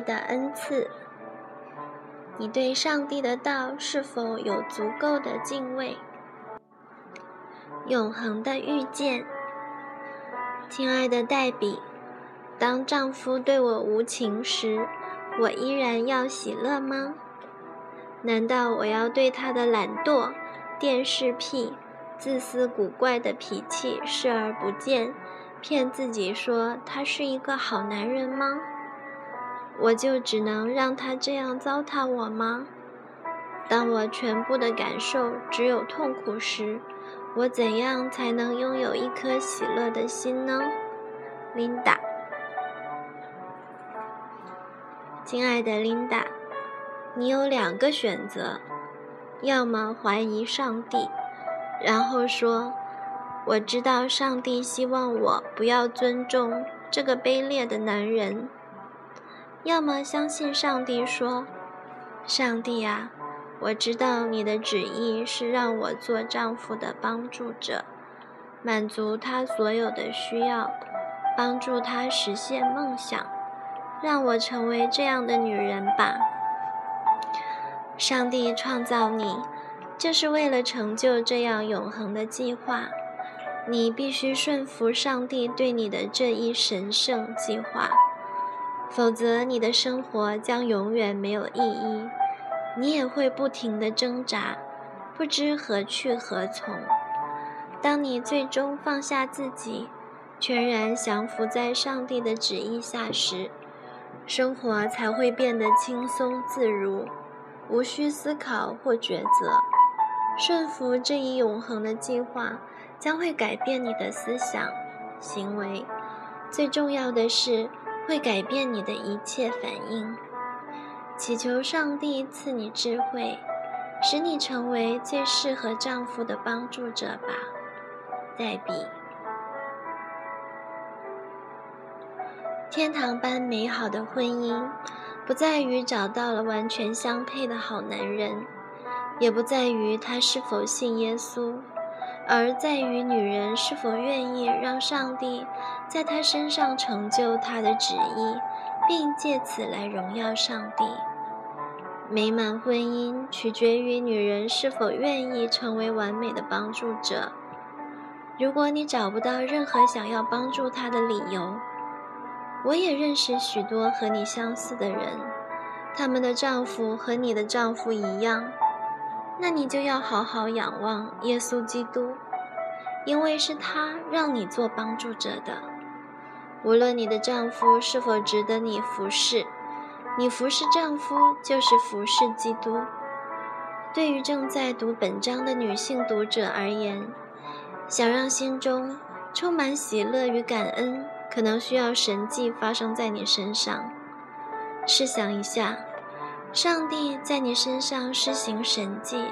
的恩赐。你对上帝的道是否有足够的敬畏？永恒的遇见，亲爱的黛比，当丈夫对我无情时，我依然要喜乐吗？难道我要对他的懒惰、电视癖、自私古怪的脾气视而不见，骗自己说他是一个好男人吗？我就只能让他这样糟蹋我吗？当我全部的感受只有痛苦时，我怎样才能拥有一颗喜乐的心呢？琳达，亲爱的琳达，你有两个选择：要么怀疑上帝，然后说我知道上帝希望我不要尊重这个卑劣的男人。要么相信上帝说：“上帝啊，我知道你的旨意是让我做丈夫的帮助者，满足他所有的需要，帮助他实现梦想，让我成为这样的女人吧。上帝创造你，就是为了成就这样永恒的计划。你必须顺服上帝对你的这一神圣计划。”否则，你的生活将永远没有意义，你也会不停的挣扎，不知何去何从。当你最终放下自己，全然降服在上帝的旨意下时，生活才会变得轻松自如，无需思考或抉择。顺服这一永恒的计划，将会改变你的思想、行为。最重要的是。会改变你的一切反应。祈求上帝赐你智慧，使你成为最适合丈夫的帮助者吧，黛比。天堂般美好的婚姻，不在于找到了完全相配的好男人，也不在于他是否信耶稣。而在于女人是否愿意让上帝在她身上成就他的旨意，并借此来荣耀上帝。美满婚姻取决于女人是否愿意成为完美的帮助者。如果你找不到任何想要帮助他的理由，我也认识许多和你相似的人，他们的丈夫和你的丈夫一样。那你就要好好仰望耶稣基督，因为是他让你做帮助者的。无论你的丈夫是否值得你服侍，你服侍丈夫就是服侍基督。对于正在读本章的女性读者而言，想让心中充满喜乐与感恩，可能需要神迹发生在你身上。试想一下。上帝在你身上施行神迹，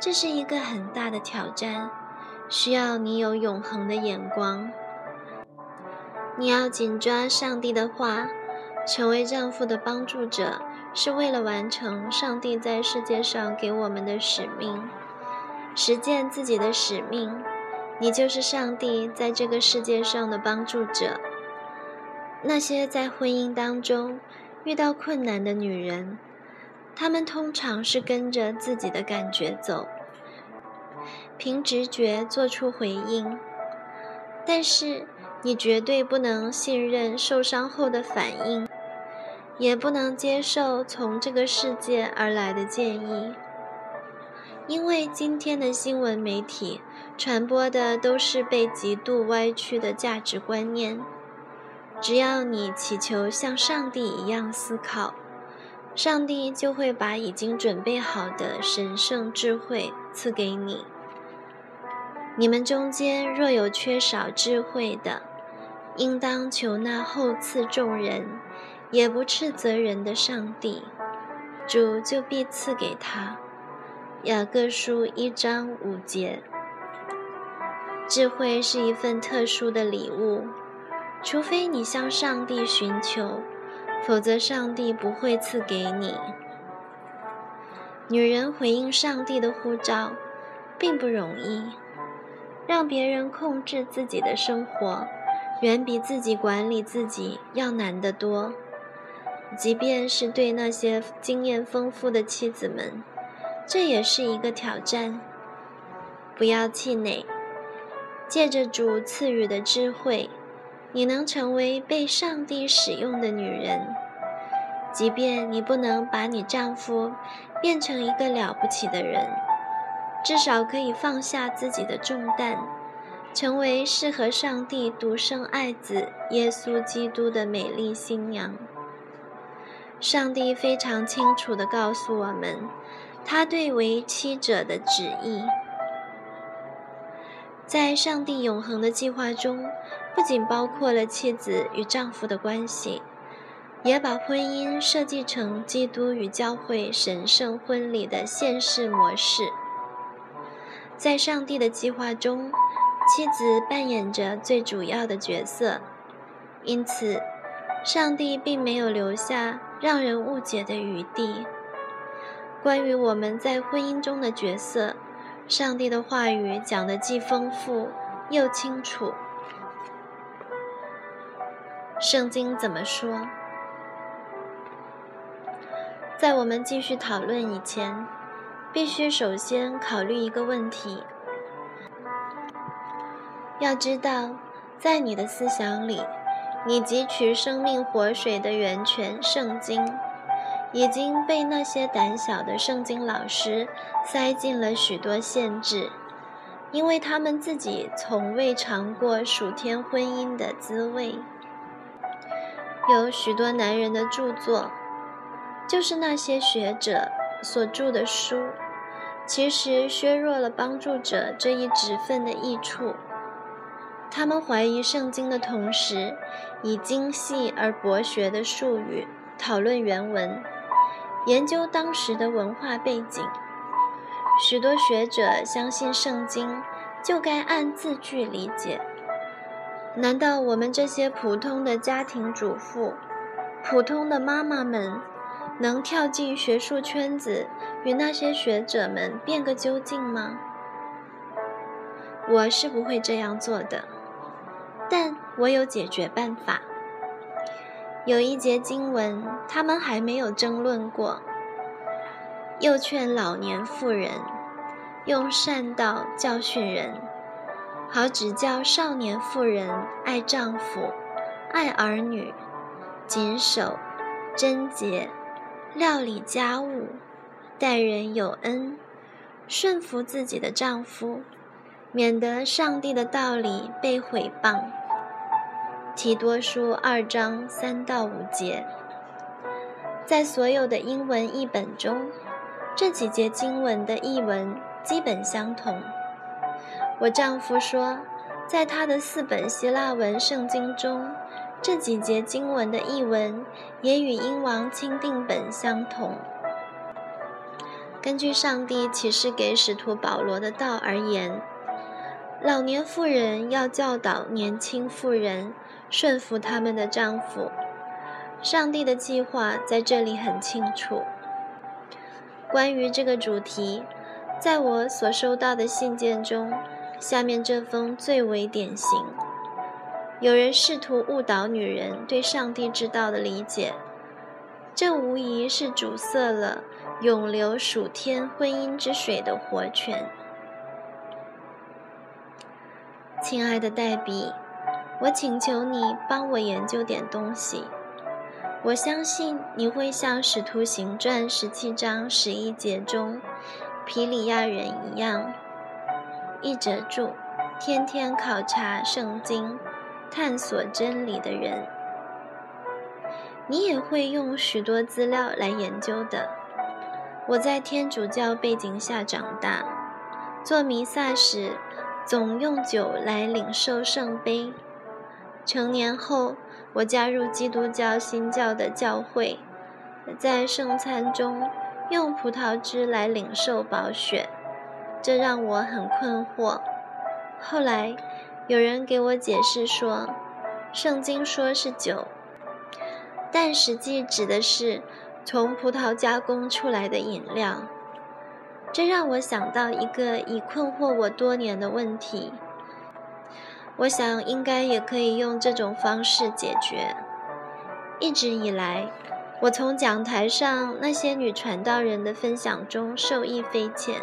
这是一个很大的挑战，需要你有永恒的眼光。你要紧抓上帝的话，成为丈夫的帮助者，是为了完成上帝在世界上给我们的使命，实践自己的使命。你就是上帝在这个世界上的帮助者。那些在婚姻当中遇到困难的女人。他们通常是跟着自己的感觉走，凭直觉做出回应。但是你绝对不能信任受伤后的反应，也不能接受从这个世界而来的建议，因为今天的新闻媒体传播的都是被极度歪曲的价值观念。只要你祈求像上帝一样思考。上帝就会把已经准备好的神圣智慧赐给你。你们中间若有缺少智慧的，应当求那厚赐众人，也不斥责人的上帝，主就必赐给他。雅各书一章五节。智慧是一份特殊的礼物，除非你向上帝寻求。否则，上帝不会赐给你。女人回应上帝的呼召，并不容易。让别人控制自己的生活，远比自己管理自己要难得多。即便是对那些经验丰富的妻子们，这也是一个挑战。不要气馁，借着主赐予的智慧，你能成为被上帝使用的女人。即便你不能把你丈夫变成一个了不起的人，至少可以放下自己的重担，成为适合上帝独生爱子耶稣基督的美丽新娘。上帝非常清楚地告诉我们，他对为妻者的旨意。在上帝永恒的计划中，不仅包括了妻子与丈夫的关系。也把婚姻设计成基督与教会神圣婚礼的现世模式。在上帝的计划中，妻子扮演着最主要的角色，因此，上帝并没有留下让人误解的余地。关于我们在婚姻中的角色，上帝的话语讲得既丰富又清楚。圣经怎么说？在我们继续讨论以前，必须首先考虑一个问题。要知道，在你的思想里，你汲取生命活水的源泉——圣经，已经被那些胆小的圣经老师塞进了许多限制，因为他们自己从未尝过属天婚姻的滋味。有许多男人的著作。就是那些学者所著的书，其实削弱了帮助者这一职分的益处。他们怀疑圣经的同时，以精细而博学的术语讨论原文，研究当时的文化背景。许多学者相信圣经就该按字句理解。难道我们这些普通的家庭主妇、普通的妈妈们？能跳进学术圈子与那些学者们辩个究竟吗？我是不会这样做的，但我有解决办法。有一节经文，他们还没有争论过。又劝老年妇人用善道教训人，好指教少年妇人爱丈夫、爱儿女、谨守贞洁。料理家务，待人有恩，顺服自己的丈夫，免得上帝的道理被毁谤。提多书二章三到五节，在所有的英文译本中，这几节经文的译文基本相同。我丈夫说，在他的四本希腊文圣经中。这几节经文的译文也与英王钦定本相同。根据上帝启示给使徒保罗的道而言，老年妇人要教导年轻妇人顺服他们的丈夫。上帝的计划在这里很清楚。关于这个主题，在我所收到的信件中，下面这封最为典型。有人试图误导女人对上帝之道的理解，这无疑是阻塞了永流属天婚姻之水的活泉。亲爱的黛比，我请求你帮我研究点东西。我相信你会像《使徒行传》十七章十一节中皮里亚人一样，译者注：天天考察圣经。探索真理的人，你也会用许多资料来研究的。我在天主教背景下长大，做弥撒时总用酒来领受圣杯。成年后，我加入基督教新教的教会，在圣餐中用葡萄汁来领受宝血，这让我很困惑。后来。有人给我解释说，圣经说是酒，但实际指的是从葡萄加工出来的饮料。这让我想到一个已困惑我多年的问题。我想应该也可以用这种方式解决。一直以来，我从讲台上那些女传道人的分享中受益匪浅。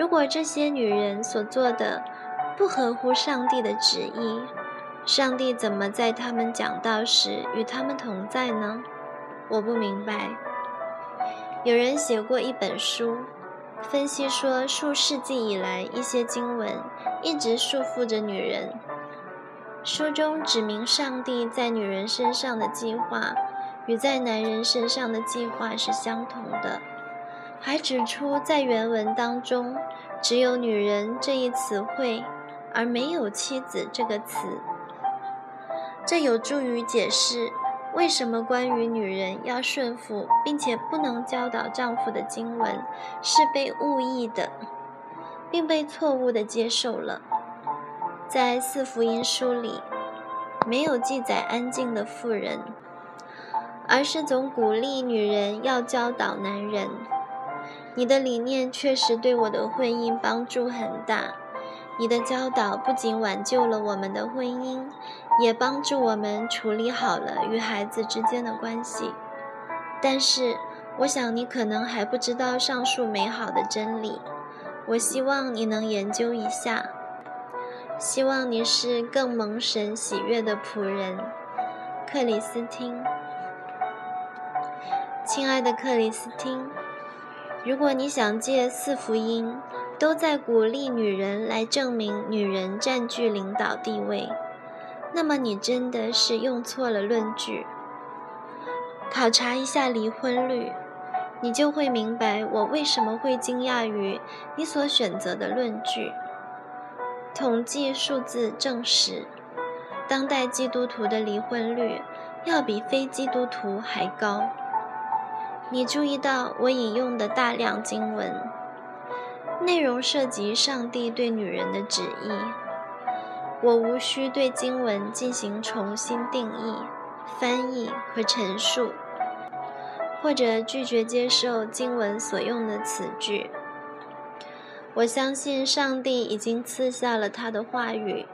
如果这些女人所做的不合乎上帝的旨意，上帝怎么在他们讲道时与他们同在呢？我不明白。有人写过一本书，分析说数世纪以来一些经文一直束缚着女人。书中指明上帝在女人身上的计划与在男人身上的计划是相同的，还指出在原文当中只有“女人”这一词汇，而没有“妻子”这个词。这有助于解释为什么关于女人要顺服并且不能教导丈夫的经文是被误译的，并被错误地接受了。在四福音书里，没有记载安静的妇人，而是总鼓励女人要教导男人。你的理念确实对我的婚姻帮助很大。你的教导不仅挽救了我们的婚姻，也帮助我们处理好了与孩子之间的关系。但是，我想你可能还不知道上述美好的真理。我希望你能研究一下。希望你是更蒙神喜悦的仆人，克里斯汀。亲爱的克里斯汀，如果你想借四福音都在鼓励女人来证明女人占据领导地位，那么你真的是用错了论据。考察一下离婚率，你就会明白我为什么会惊讶于你所选择的论据。统计数字证实，当代基督徒的离婚率要比非基督徒还高。你注意到我引用的大量经文，内容涉及上帝对女人的旨意。我无需对经文进行重新定义、翻译和陈述，或者拒绝接受经文所用的词句。我相信上帝已经赐下了他的话语，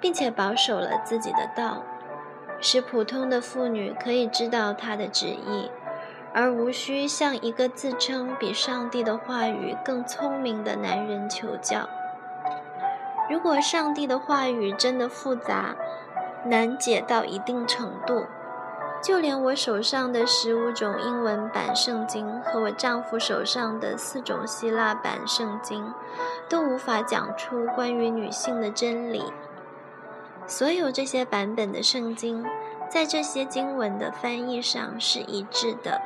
并且保守了自己的道，使普通的妇女可以知道他的旨意，而无需向一个自称比上帝的话语更聪明的男人求教。如果上帝的话语真的复杂、难解到一定程度，就连我手上的十五种英文版圣经和我丈夫手上的四种希腊版圣经，都无法讲出关于女性的真理。所有这些版本的圣经，在这些经文的翻译上是一致的。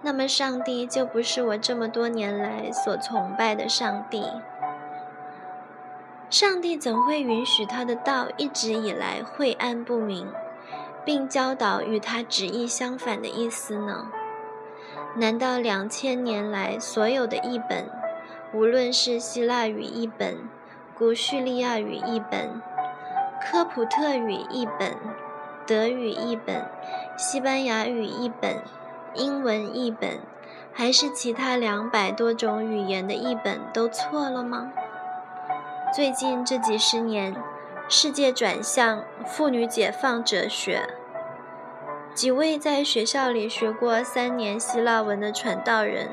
那么，上帝就不是我这么多年来所崇拜的上帝。上帝怎会允许他的道一直以来晦暗不明？并教导与他旨意相反的意思呢？难道两千年来所有的译本，无论是希腊语译本、古叙利亚语译本、科普特语译本、德语译本、西班牙语译本、英文译本，还是其他两百多种语言的译本都错了吗？最近这几十年，世界转向妇女解放哲学。几位在学校里学过三年希腊文的传道人，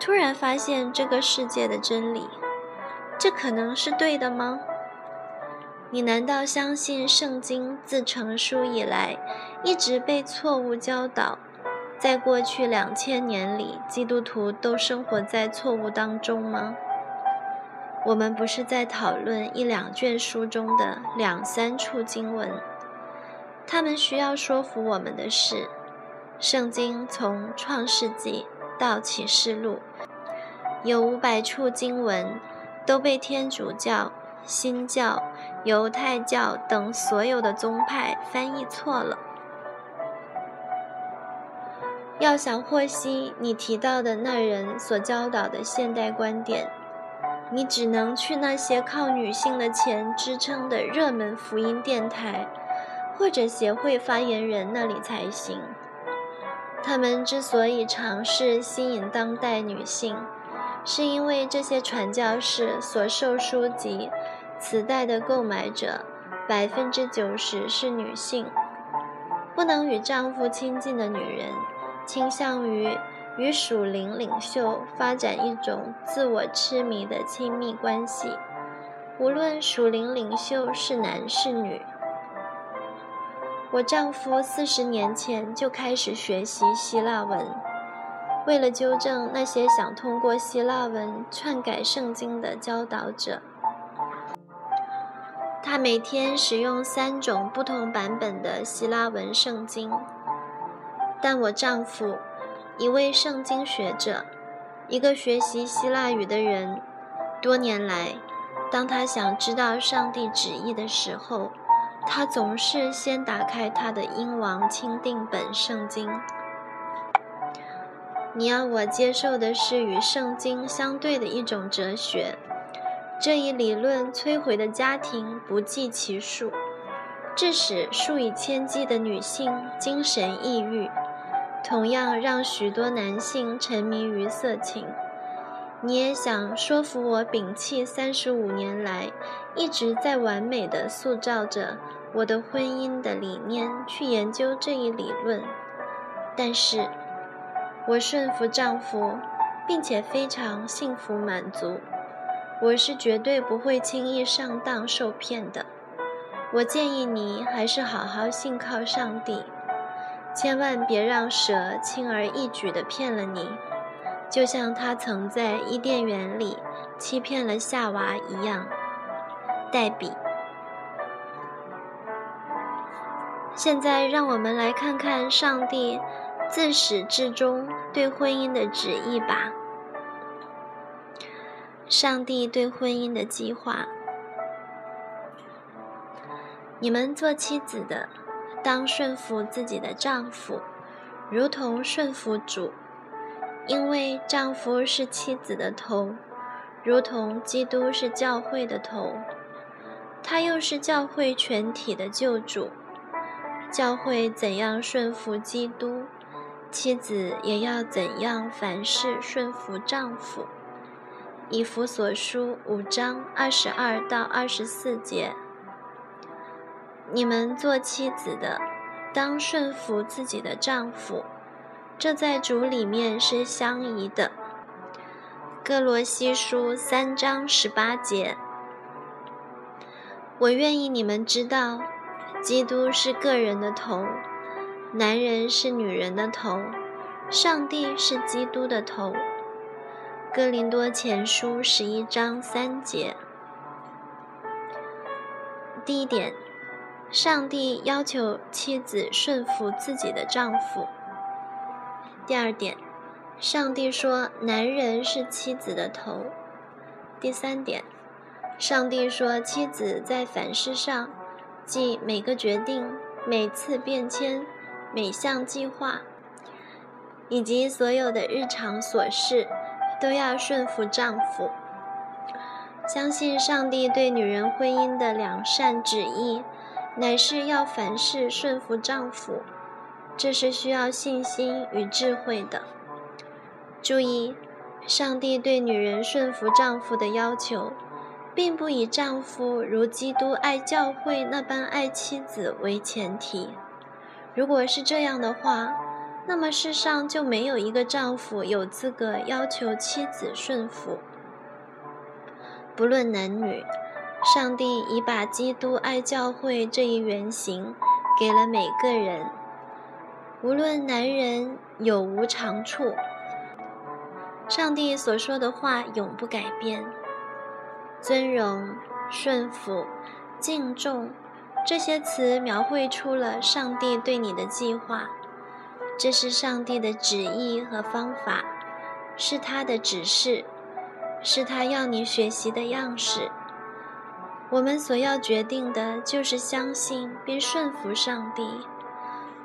突然发现这个世界的真理，这可能是对的吗？你难道相信圣经自成书以来一直被错误教导？在过去两千年里，基督徒都生活在错误当中吗？我们不是在讨论一两卷书中的两三处经文。他们需要说服我们的是，圣经从创世纪到启示录，有五百处经文都被天主教、新教、犹太教等所有的宗派翻译错了。要想获悉你提到的那人所教导的现代观点，你只能去那些靠女性的钱支撑的热门福音电台。或者协会发言人那里才行。他们之所以尝试吸引当代女性，是因为这些传教士所售书籍、磁带的购买者百分之九十是女性。不能与丈夫亲近的女人，倾向于与属灵领袖发展一种自我痴迷的亲密关系，无论属灵领袖是男是女。我丈夫四十年前就开始学习希腊文，为了纠正那些想通过希腊文篡改圣经的教导者。他每天使用三种不同版本的希腊文圣经，但我丈夫，一位圣经学者，一个学习希腊语的人，多年来，当他想知道上帝旨意的时候，他总是先打开他的英王钦定本圣经。你要我接受的是与圣经相对的一种哲学。这一理论摧毁的家庭不计其数，致使数以千计的女性精神抑郁，同样让许多男性沉迷于色情。你也想说服我摒弃三十五年来一直在完美的塑造着我的婚姻的理念，去研究这一理论？但是，我顺服丈夫，并且非常幸福满足。我是绝对不会轻易上当受骗的。我建议你还是好好信靠上帝，千万别让蛇轻而易举地骗了你，就像他曾在伊甸园里欺骗了夏娃一样。黛比。现在让我们来看看上帝自始至终对婚姻的旨意吧。上帝对婚姻的计划：你们做妻子的，当顺服自己的丈夫，如同顺服主，因为丈夫是妻子的头，如同基督是教会的头，他又是教会全体的救主。教会怎样顺服基督，妻子也要怎样凡事顺服丈夫。以弗所书五章二十二到二十四节，你们做妻子的，当顺服自己的丈夫，这在主里面是相宜的。哥罗西书三章十八节，我愿意你们知道，基督是个人的头，男人是女人的头，上帝是基督的头。哥林多前书十一章三节。第一点，上帝要求妻子顺服自己的丈夫。第二点，上帝说男人是妻子的头。第三点，上帝说妻子在凡事上，即每个决定、每次变迁、每项计划，以及所有的日常琐事。都要顺服丈夫，相信上帝对女人婚姻的良善旨意，乃是要凡事顺服丈夫，这是需要信心与智慧的。注意，上帝对女人顺服丈夫的要求，并不以丈夫如基督爱教会那般爱妻子为前提。如果是这样的话，那么世上就没有一个丈夫有资格要求妻子顺服。不论男女，上帝已把基督爱教会这一原型给了每个人。无论男人有无长处，上帝所说的话永不改变。尊荣、顺服、敬重，这些词描绘出了上帝对你的计划。这是上帝的旨意和方法，是他的指示，是他要你学习的样式。我们所要决定的就是相信并顺服上帝，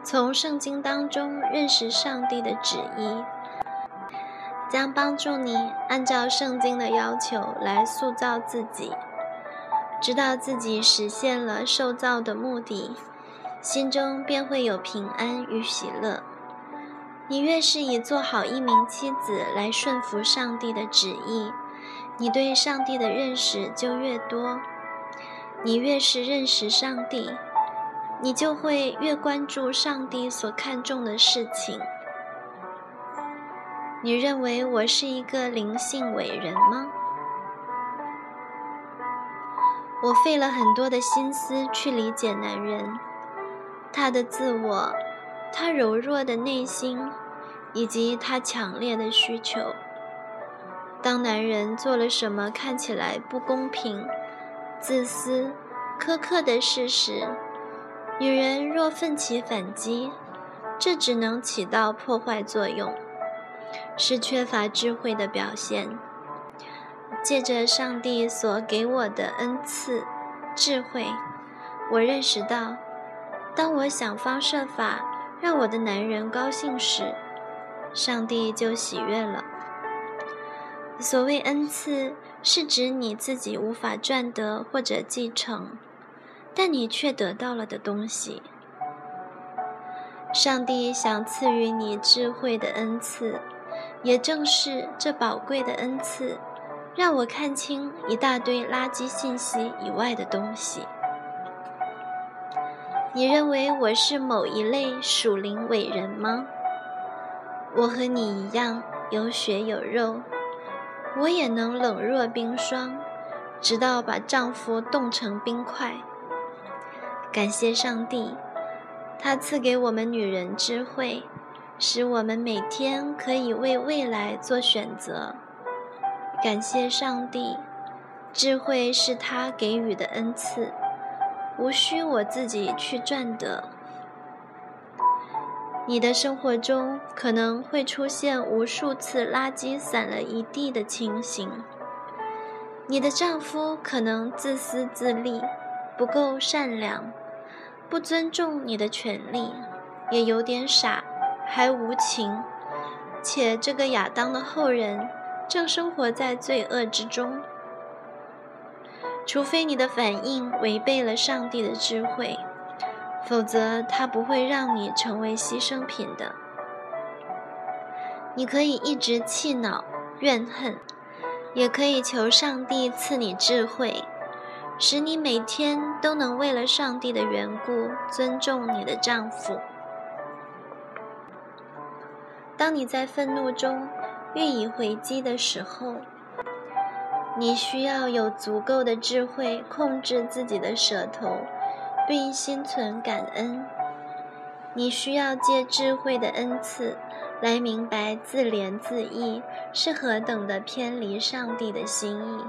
从圣经当中认识上帝的旨意，将帮助你按照圣经的要求来塑造自己，直到自己实现了受造的目的，心中便会有平安与喜乐。你越是以做好一名妻子来顺服上帝的旨意，你对上帝的认识就越多。你越是认识上帝，你就会越关注上帝所看重的事情。你认为我是一个灵性伟人吗？我费了很多的心思去理解男人，他的自我，他柔弱的内心，以及他强烈的需求。当男人做了什么看起来不公平、自私、苛刻的事实，女人若奋起反击，这只能起到破坏作用。是缺乏智慧的表现。借着上帝所给我的恩赐——智慧，我认识到，当我想方设法让我的男人高兴时，上帝就喜悦了。所谓恩赐，是指你自己无法赚得或者继承，但你却得到了的东西。上帝想赐予你智慧的恩赐。也正是这宝贵的恩赐，让我看清一大堆垃圾信息以外的东西。你认为我是某一类属灵伟人吗？我和你一样有血有肉，我也能冷若冰霜，直到把丈夫冻成冰块。感谢上帝，他赐给我们女人智慧。使我们每天可以为未来做选择。感谢上帝，智慧是他给予的恩赐，无需我自己去赚得。你的生活中可能会出现无数次垃圾散了一地的情形。你的丈夫可能自私自利，不够善良，不尊重你的权利，也有点傻。还无情，且这个亚当的后人正生活在罪恶之中。除非你的反应违背了上帝的智慧，否则他不会让你成为牺牲品的。你可以一直气恼、怨恨，也可以求上帝赐你智慧，使你每天都能为了上帝的缘故尊重你的丈夫。当你在愤怒中欲以回击的时候，你需要有足够的智慧控制自己的舌头，并心存感恩。你需要借智慧的恩赐来明白自怜自艾是何等的偏离上帝的心意。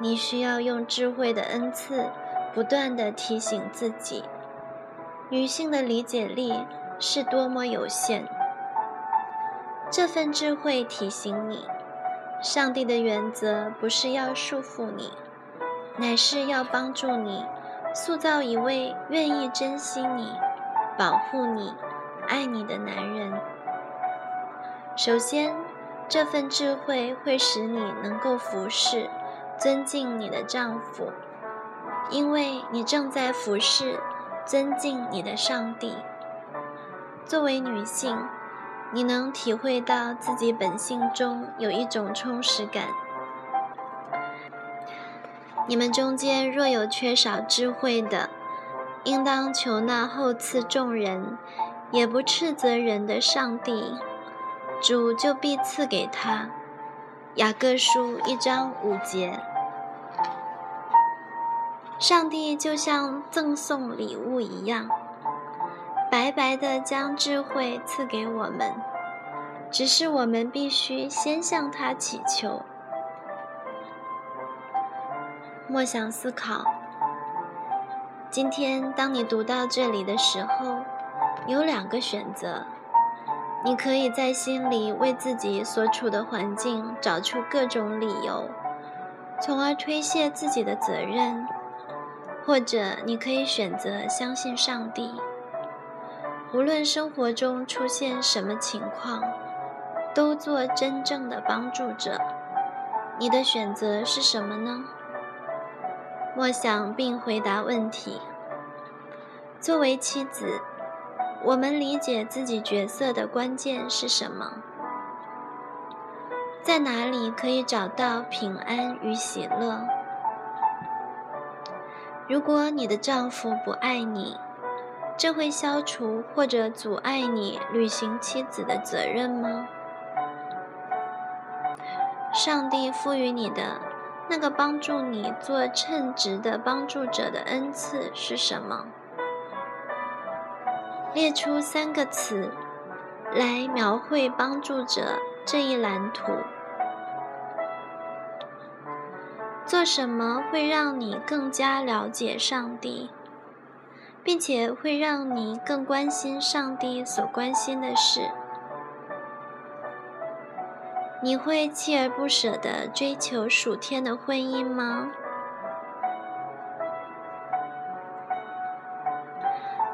你需要用智慧的恩赐不断地提醒自己，女性的理解力是多么有限。这份智慧提醒你，上帝的原则不是要束缚你，乃是要帮助你塑造一位愿意珍惜你、保护你、爱你的男人。首先，这份智慧会使你能够服侍、尊敬你的丈夫，因为你正在服侍、尊敬你的上帝。作为女性。你能体会到自己本性中有一种充实感。你们中间若有缺少智慧的，应当求那厚赐众人，也不斥责人的上帝，主就必赐给他。雅各书一章五节。上帝就像赠送礼物一样。白白的将智慧赐给我们，只是我们必须先向他祈求。默想思考。今天，当你读到这里的时候，有两个选择：你可以在心里为自己所处的环境找出各种理由，从而推卸自己的责任；或者，你可以选择相信上帝。无论生活中出现什么情况，都做真正的帮助者。你的选择是什么呢？默想并回答问题。作为妻子，我们理解自己角色的关键是什么？在哪里可以找到平安与喜乐？如果你的丈夫不爱你，这会消除或者阻碍你履行妻子的责任吗？上帝赋予你的那个帮助你做称职的帮助者的恩赐是什么？列出三个词来描绘帮助者这一蓝图。做什么会让你更加了解上帝？并且会让你更关心上帝所关心的事。你会锲而不舍地追求属天的婚姻吗？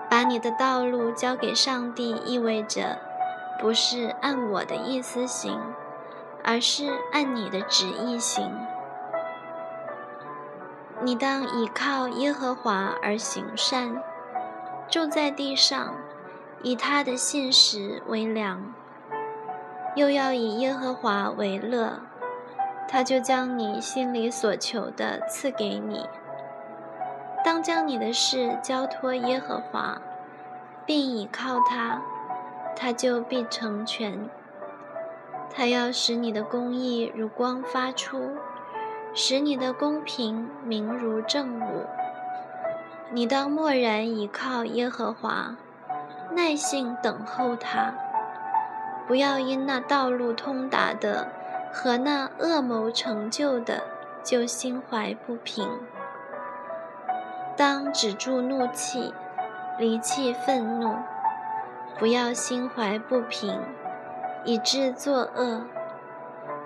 把你的道路交给上帝，意味着不是按我的意思行，而是按你的旨意行。你当倚靠耶和华而行善。住在地上，以他的信实为粮，又要以耶和华为乐，他就将你心里所求的赐给你。当将你的事交托耶和华，并倚靠他，他就必成全。他要使你的公义如光发出，使你的公平明如正午。你当默然倚靠耶和华，耐心等候他，不要因那道路通达的和那恶谋成就的就心怀不平。当止住怒气，离弃愤怒，不要心怀不平，以致作恶。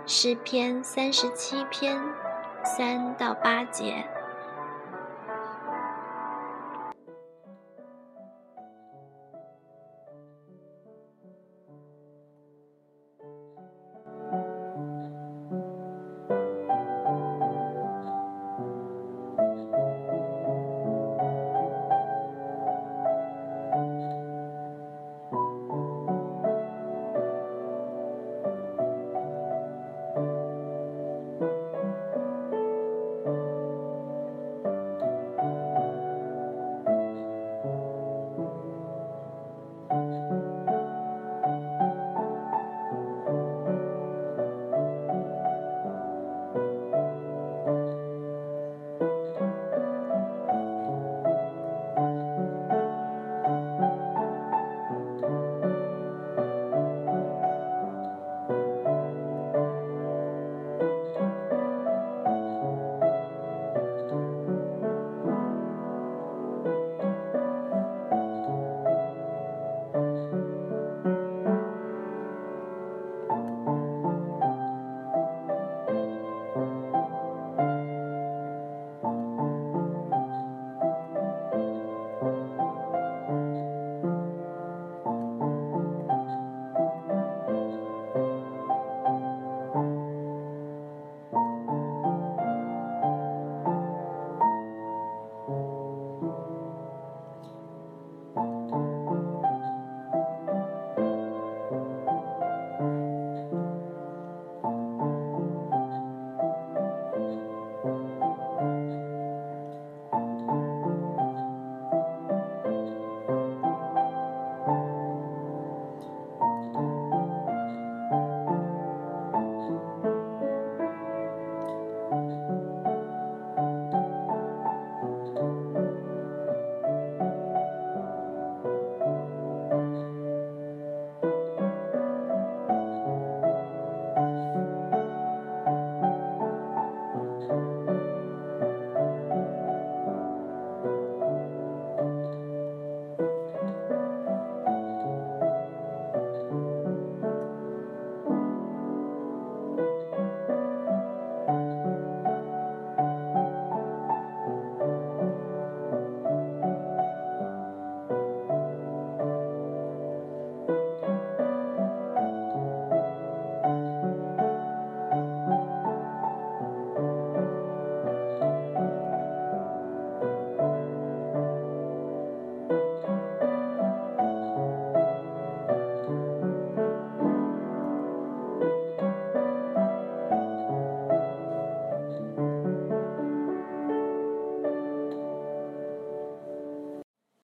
诗篇三十七篇三到八节。